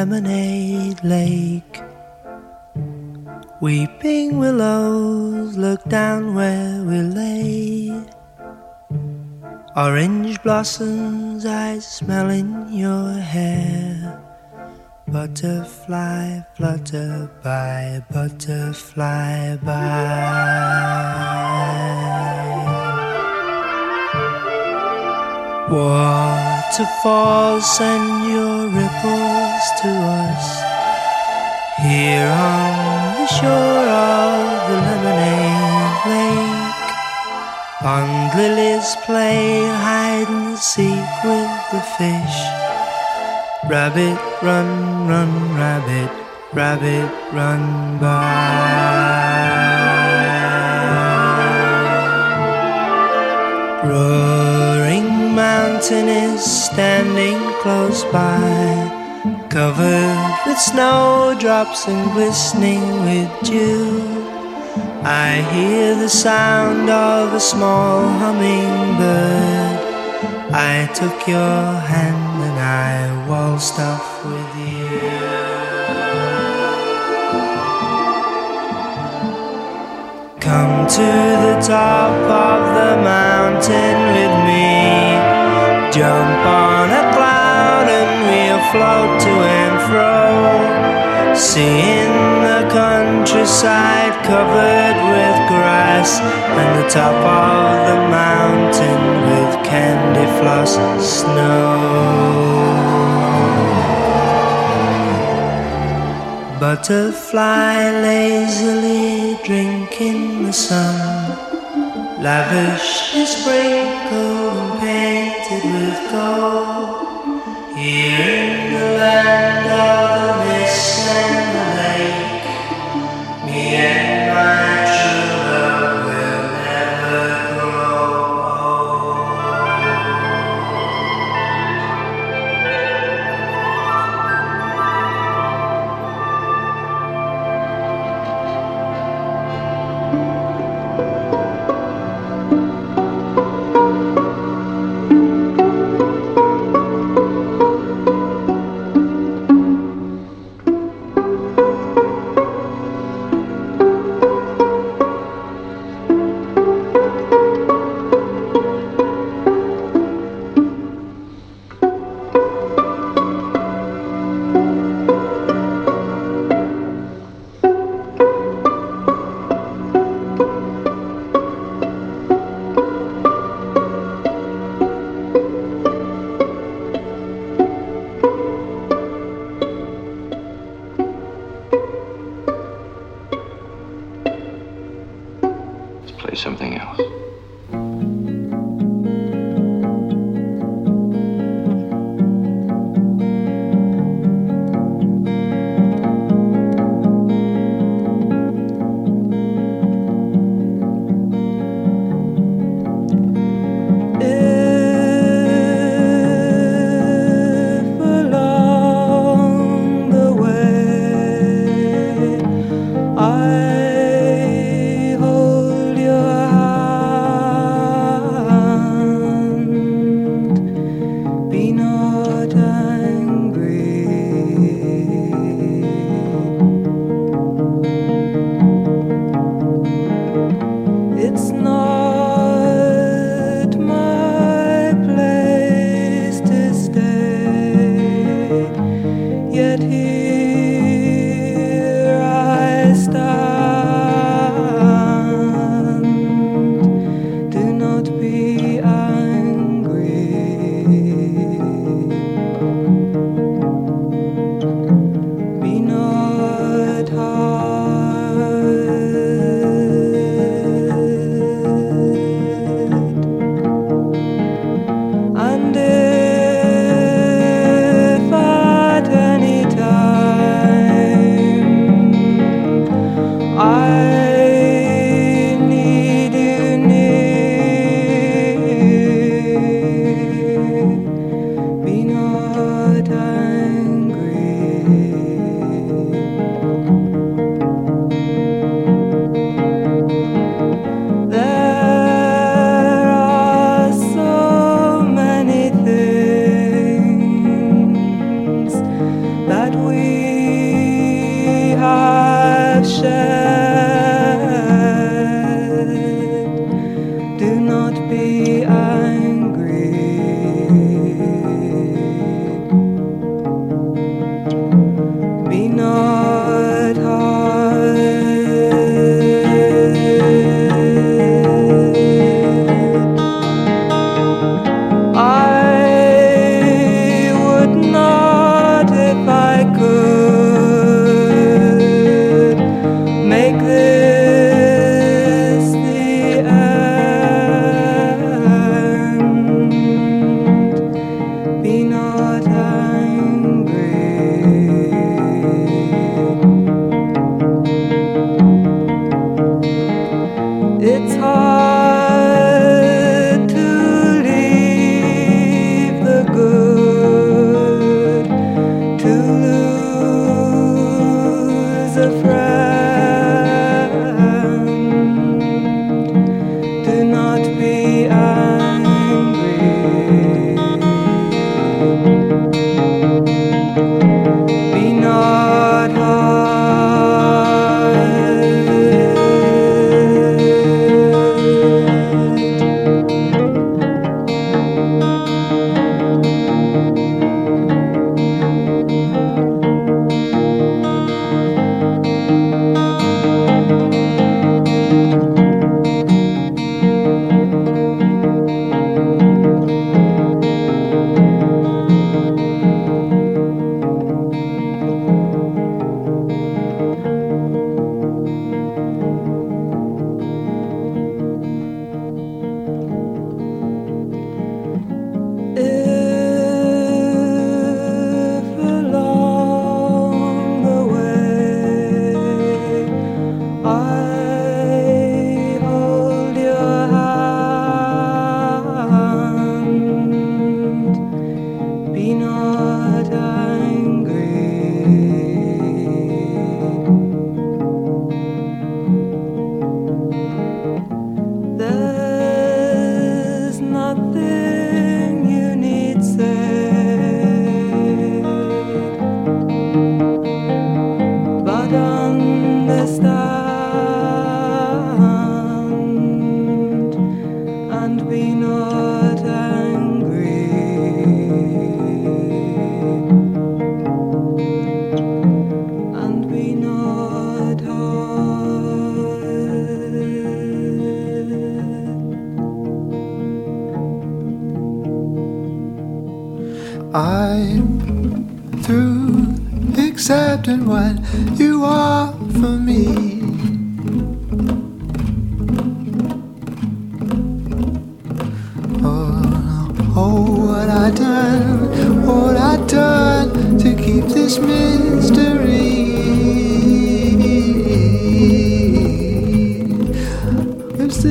lemonade lake. Weeping willows look down where we lay. Orange blossoms I smell in your hair. Butterfly, flutter by, butterfly by. Waterfalls send your ripples to us here on the shore of the lemonade lake. Pond lilies play hide and seek with the fish. Rabbit, run, run, rabbit, rabbit, run by. Roaring mountain is standing close by covered with snowdrops and glistening with dew. I hear the sound of a small hummingbird. I took your hand and I waltzed off with you. Come to the top of the mountain with me. Jump on float to and fro. Seeing the countryside covered with grass and the top of the mountain with candy floss snow. Butterfly lazily drinking the sun, lavishly sprinkled and painted with gold. Here in the land of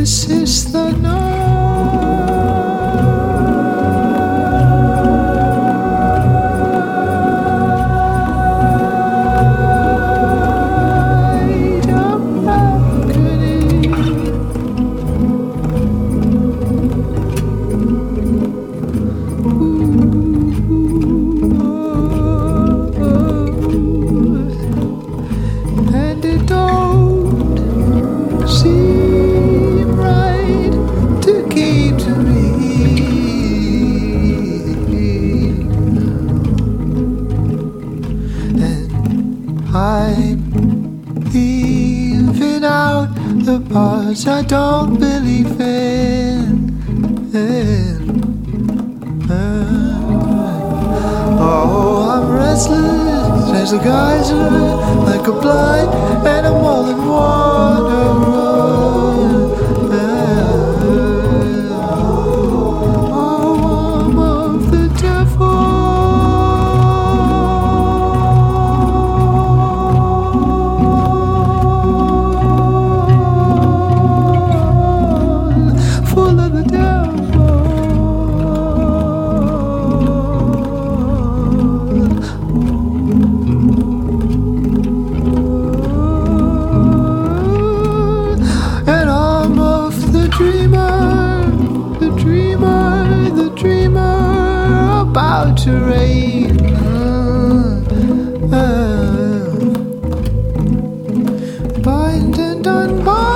Cause Bind and unbind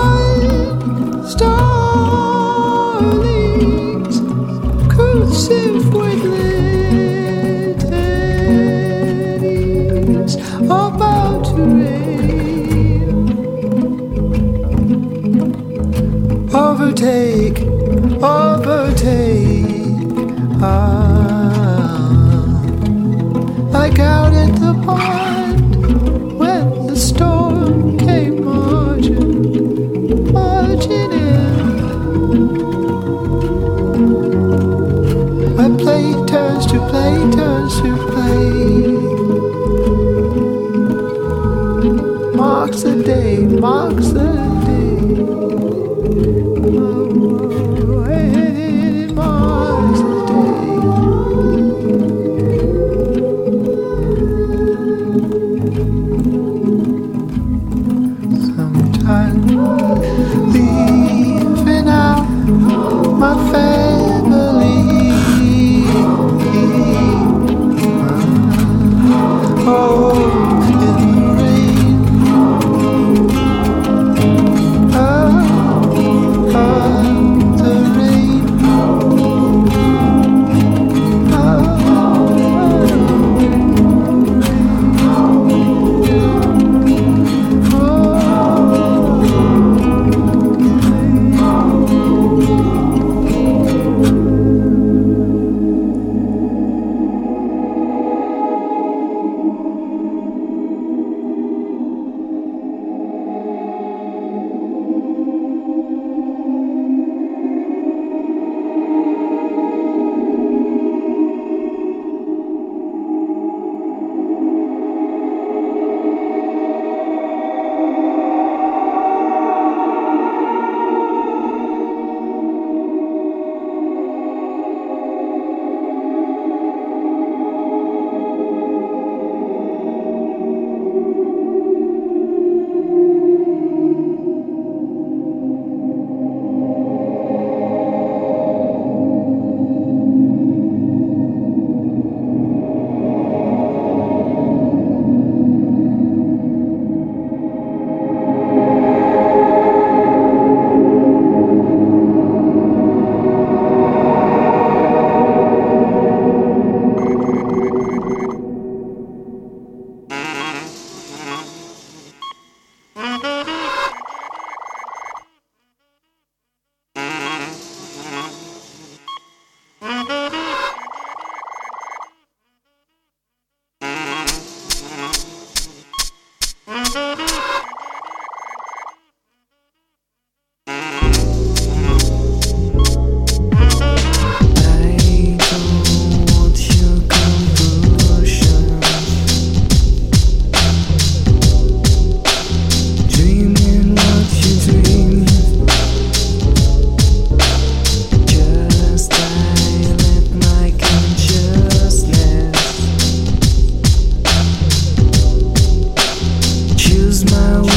smile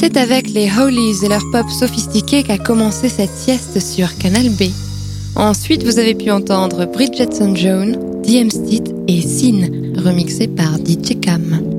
C'est avec les Holies et leur pop sophistiqué qu'a commencé cette sieste sur Canal B. Ensuite, vous avez pu entendre Bridgetson Jones, DM Steed et Sin, remixés par DJ Cam.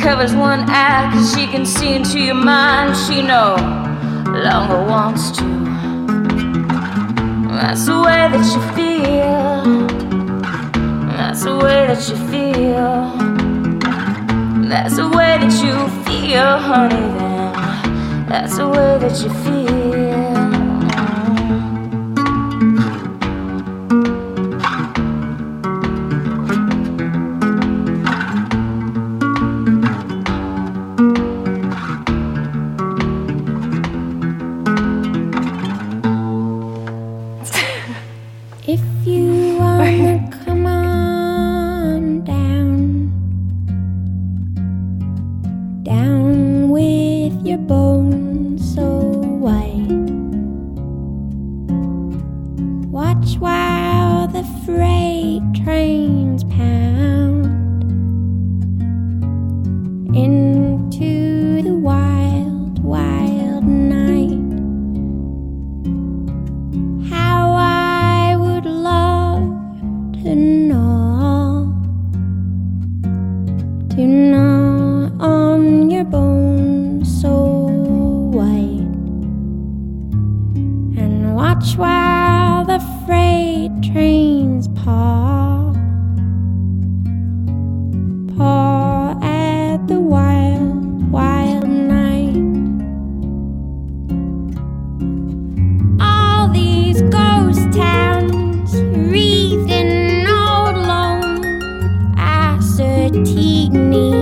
Covers one eye cause she can see into your mind. She no longer wants to. That's the way that you feel. That's the way that you feel. That's the way that you feel, honey. Then that's the way that you feel. eaten, eaten.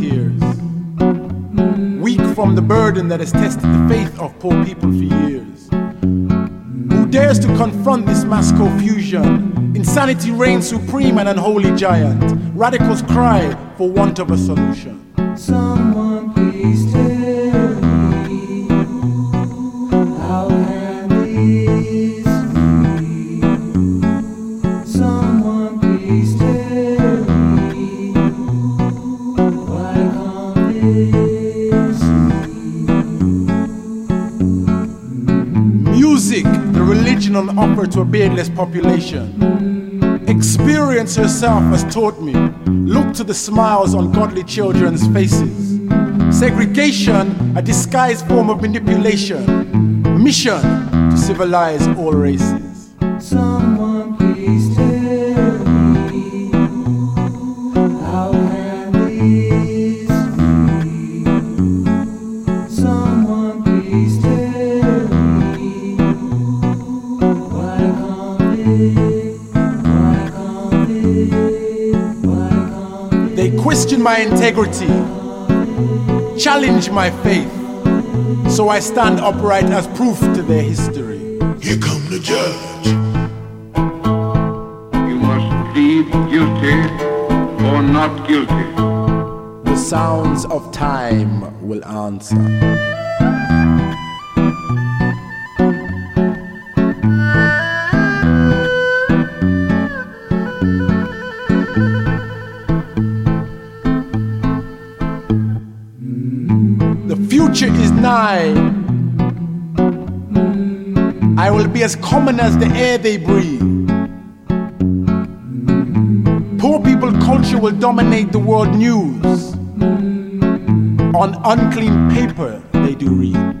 tears. Weak from the burden that has tested the faith of poor people for years. Who dares to confront this mass confusion? Insanity reigns supreme, and unholy giant. Radicals cry for want of a solution. To a beardless population. Experience herself has taught me. Look to the smiles on godly children's faces. Segregation, a disguised form of manipulation. Mission to civilize all races. Someone my integrity, challenge my faith, so I stand upright as proof to their history. Here come the judge. You must plead guilty or not guilty. The sounds of time will answer. Future is nigh. I will be as common as the air they breathe. Poor people culture will dominate the world news. On unclean paper, they do read.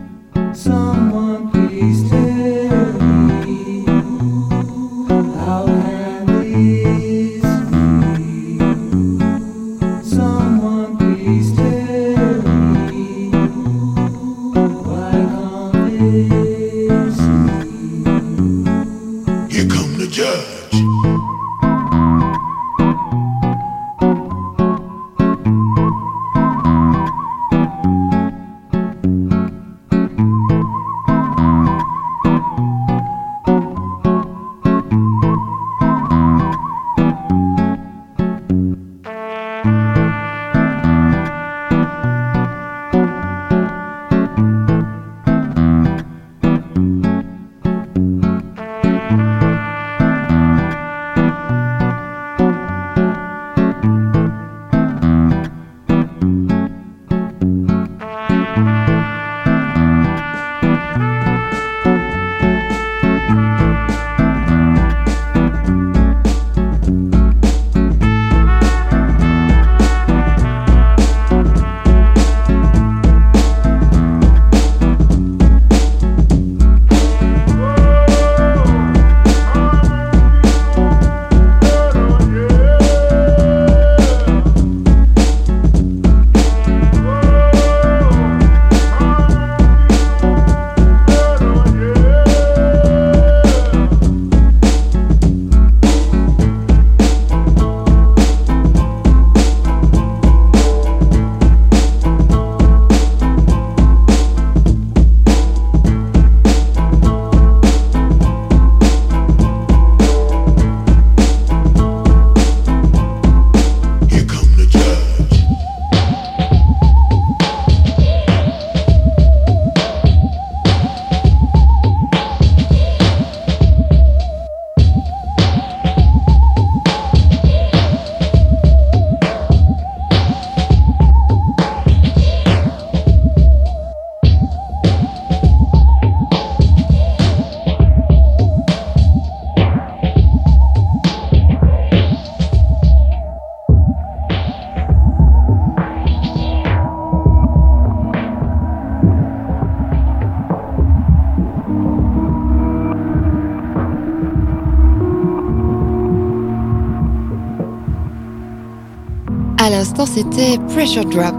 l'instant, c'était Pressure Drop.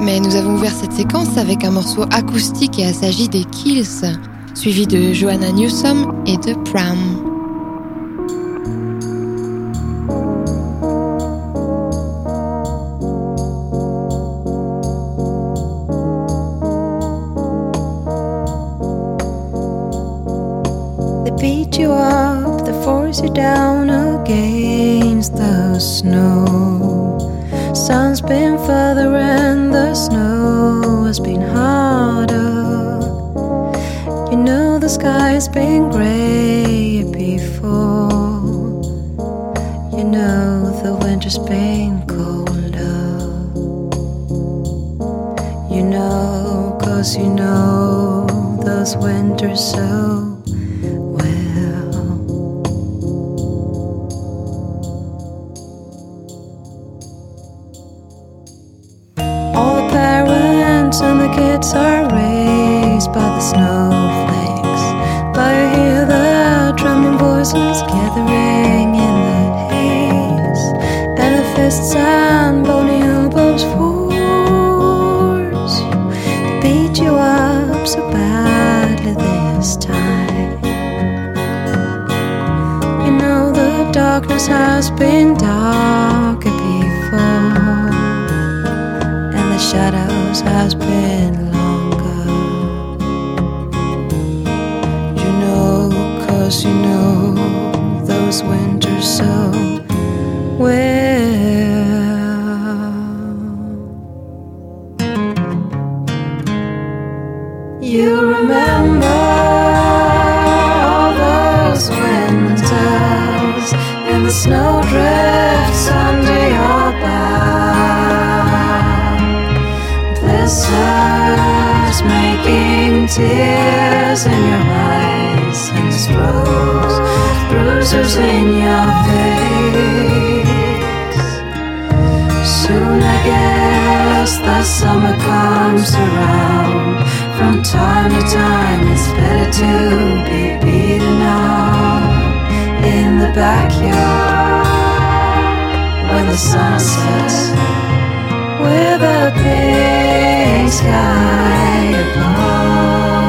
Mais nous avons ouvert cette séquence avec un morceau acoustique et assagi des Kills, suivi de Joanna Newsom et de Pram. beat you up, they force you down against the snow. always been great. Comes around. From time to time, it's better to be beaten up in the backyard when the sun sets with a big sky above.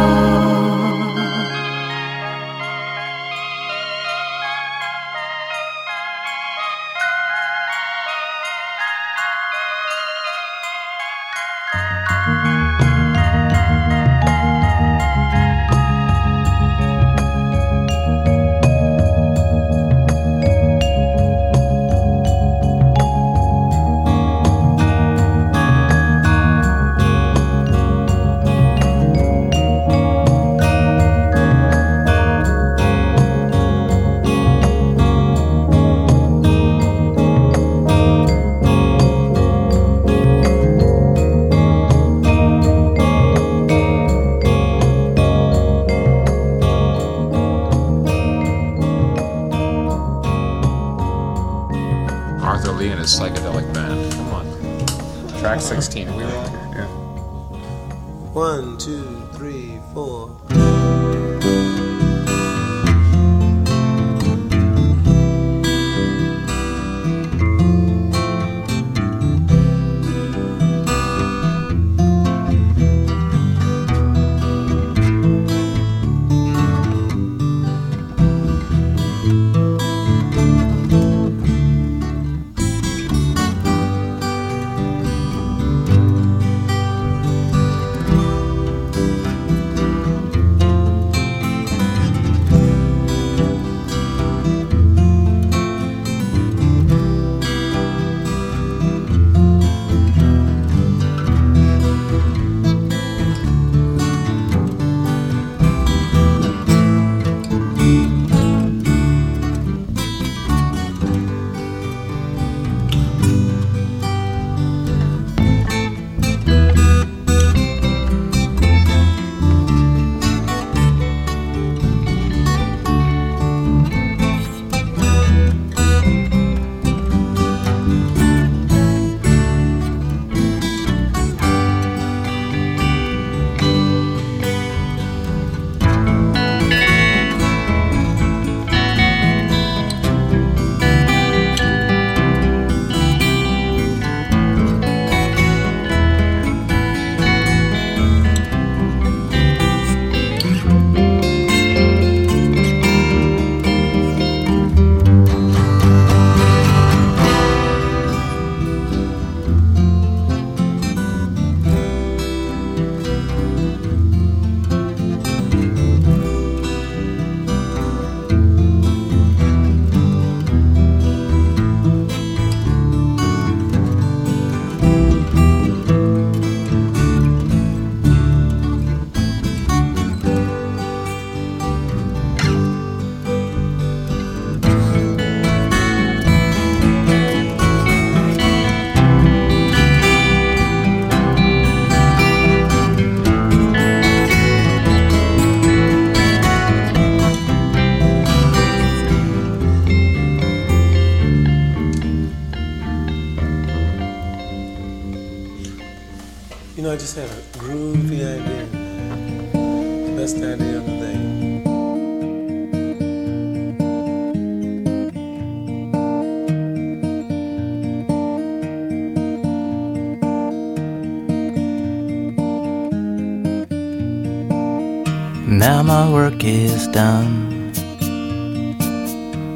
Is done.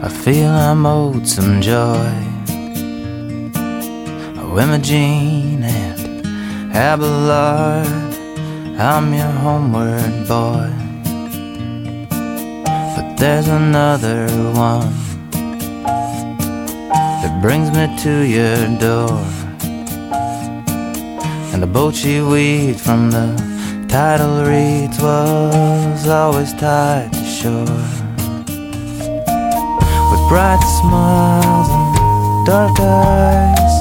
I feel I'm owed some joy. Imogene and Abelard, I'm your homeward boy. But there's another one that brings me to your door. And the boat she weaved from the tidal reeds was always tied to shore. With bright smiles and dark eyes,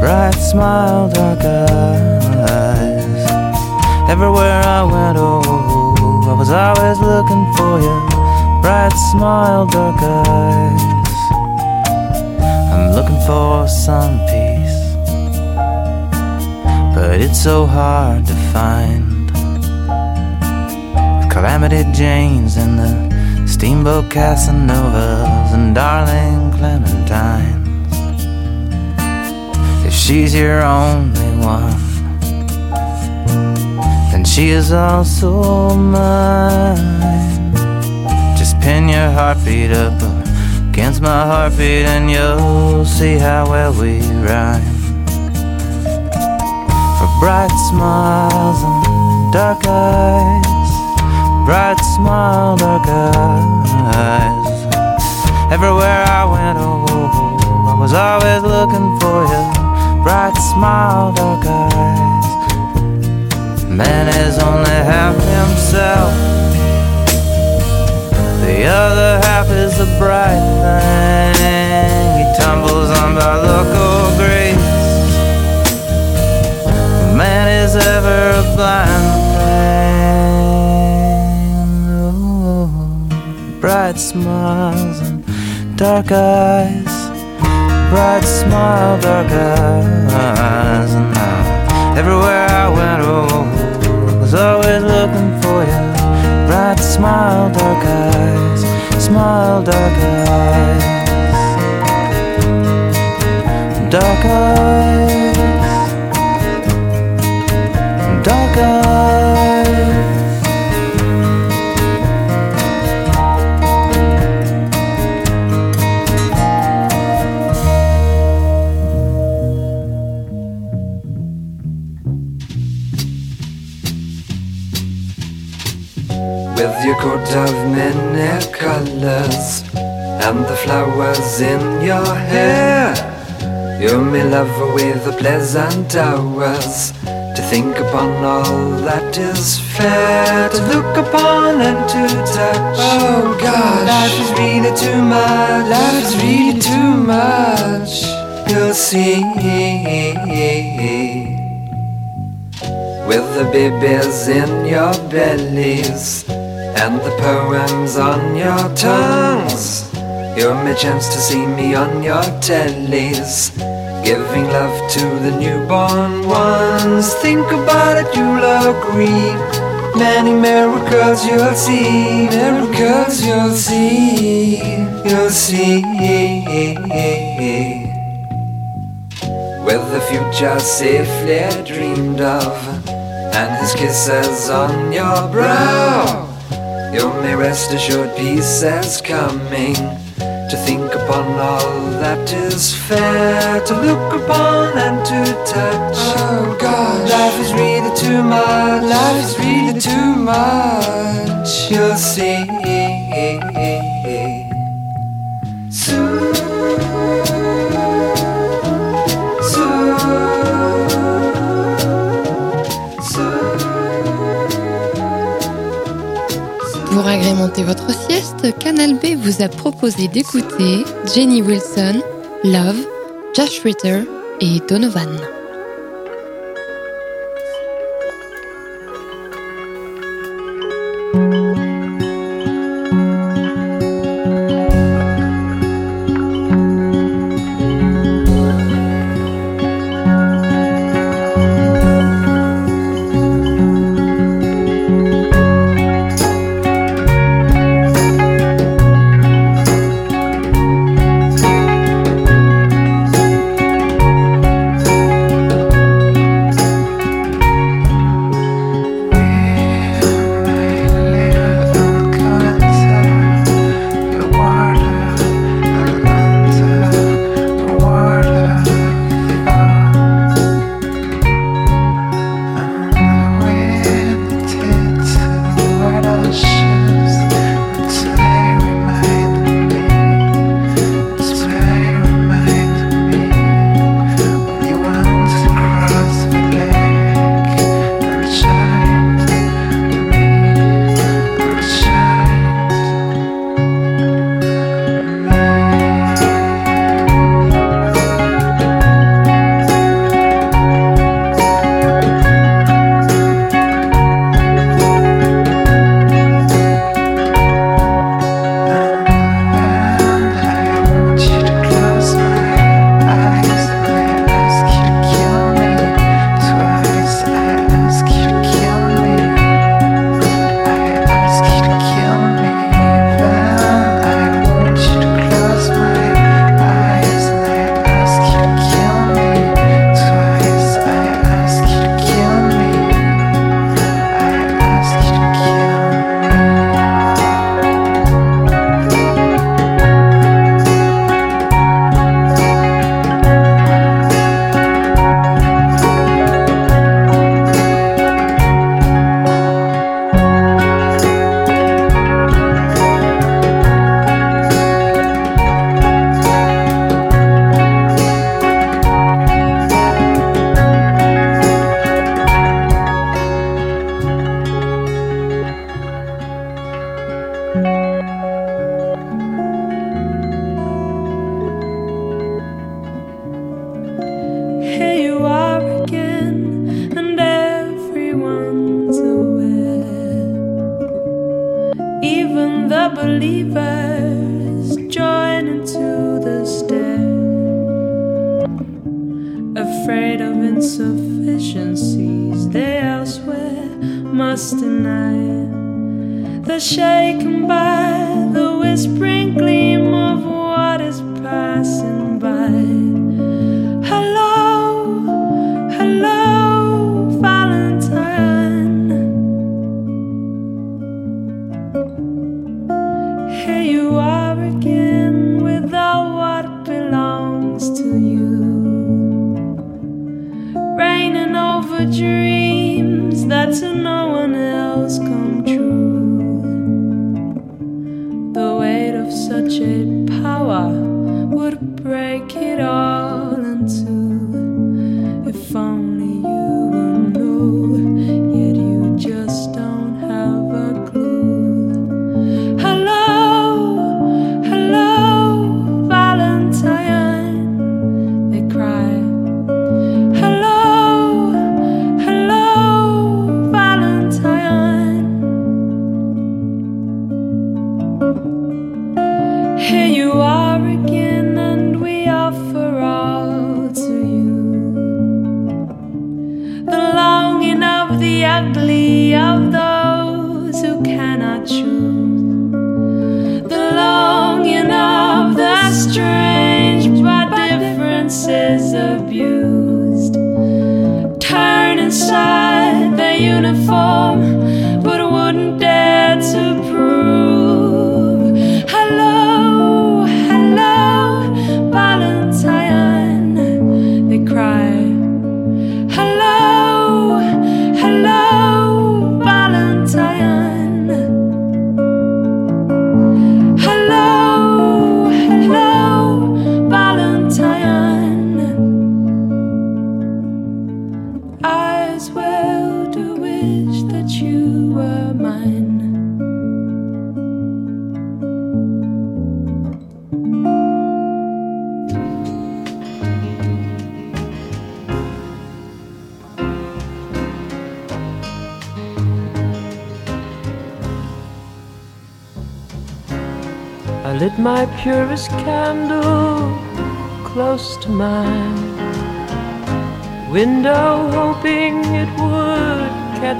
bright smile, dark eyes. Everywhere I went, oh, I was always looking for you. Bright smile, dark eyes. I'm looking for some peace, but it's so hard to find. Calamity Janes and the Steamboat Casanovas and Darling Clementines. If she's your only one, then she is also mine. Just pin your heartbeat up against my heartbeat, and you'll see how well we rhyme. For bright smiles and dark eyes, bright smile, dark eyes. Everywhere I went, oh, I was always looking for you. Bright smile, dark eyes. Man is only half himself. The other half is the bright thing. He tumbles on by local grace. Man is ever a blind thing. Bright smiles and dark eyes. Bright smile, dark eyes. And now, everywhere I went, oh, I was always looking for you. Bright smile, dark eyes. Smile, dark eyes. Dark eyes. Dark eyes. Coat of many colors and the flowers in your hair. You may love with the pleasant hours to think upon all that is fair, to look upon and to touch. Oh God, life is really too much. Life is really too much. You'll see. With the babies in your bellies and the poems on your tongues. You're my chance to see me on your tellies, giving love to the newborn ones. Think about it, you'll agree. Many miracles you'll see, miracles you'll see, you'll see. With the future safely dreamed of, and his kisses on your brow. You may rest assured peace is coming. To think upon all that is fair To look upon and to touch. Oh God, life is really too much. Life is really too much. You'll see. Soon Pour agrémenter votre sieste, Canal B vous a proposé d'écouter Jenny Wilson, Love, Josh Ritter et Donovan.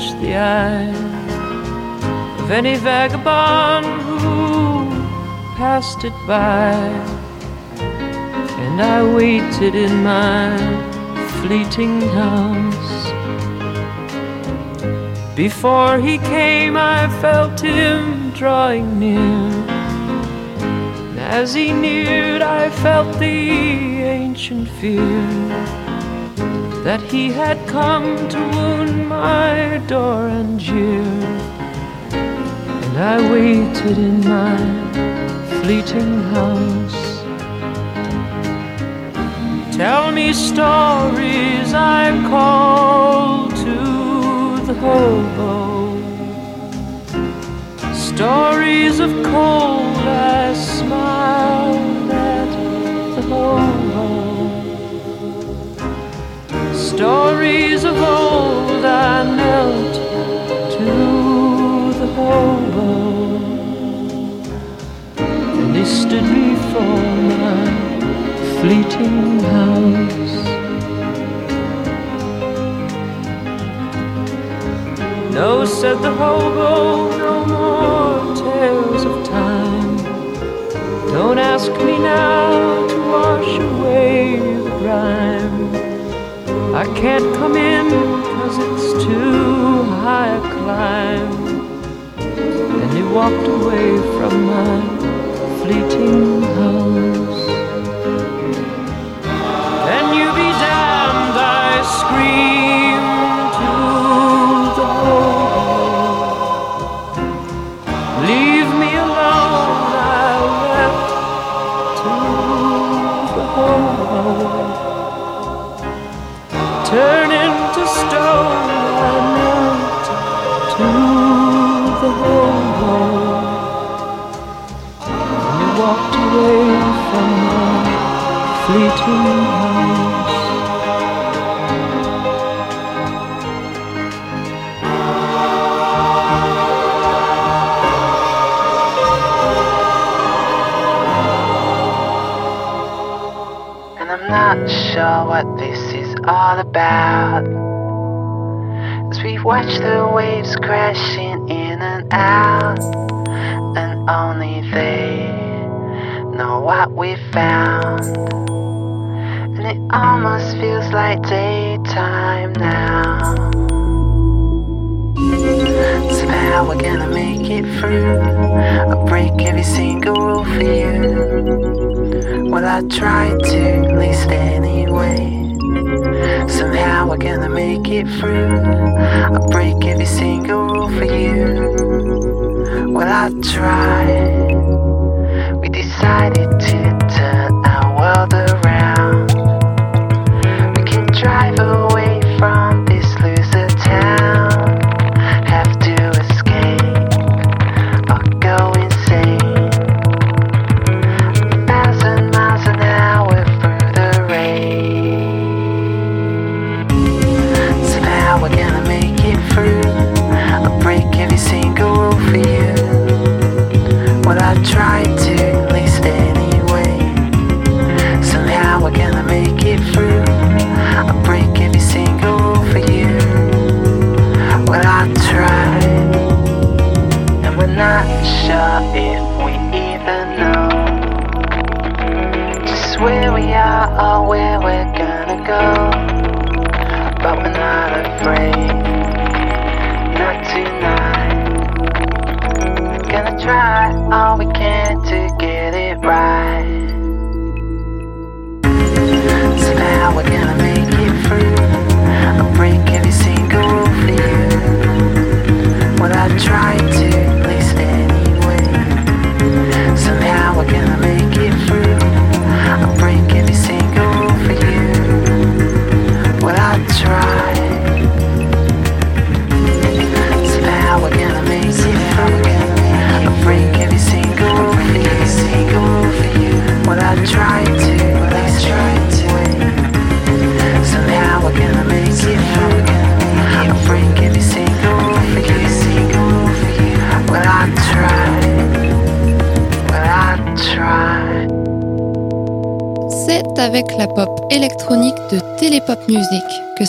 Catch the eye of any vagabond who passed it by. And I waited in my fleeting house. Before he came, I felt him drawing near. As he neared, I felt the ancient fear that he had come to wound my door and jeer. And I waited in my fleeting house. Tell me stories, I'm called to the hobo. Stories of cold, I smiled Stories of old, I knelt to the hobo. And he stood before my fleeting house. No, said the hobo, no more tales of time. Don't ask me now to wash away the grime. I can't come in cause it's too high a climb. And he walked away from my fleeting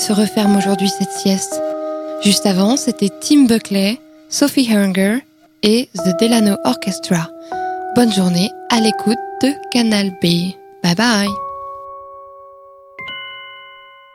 se referme aujourd'hui cette sieste. Juste avant, c'était Tim Buckley, Sophie Herringer et The Delano Orchestra. Bonne journée à l'écoute de Canal B. Bye bye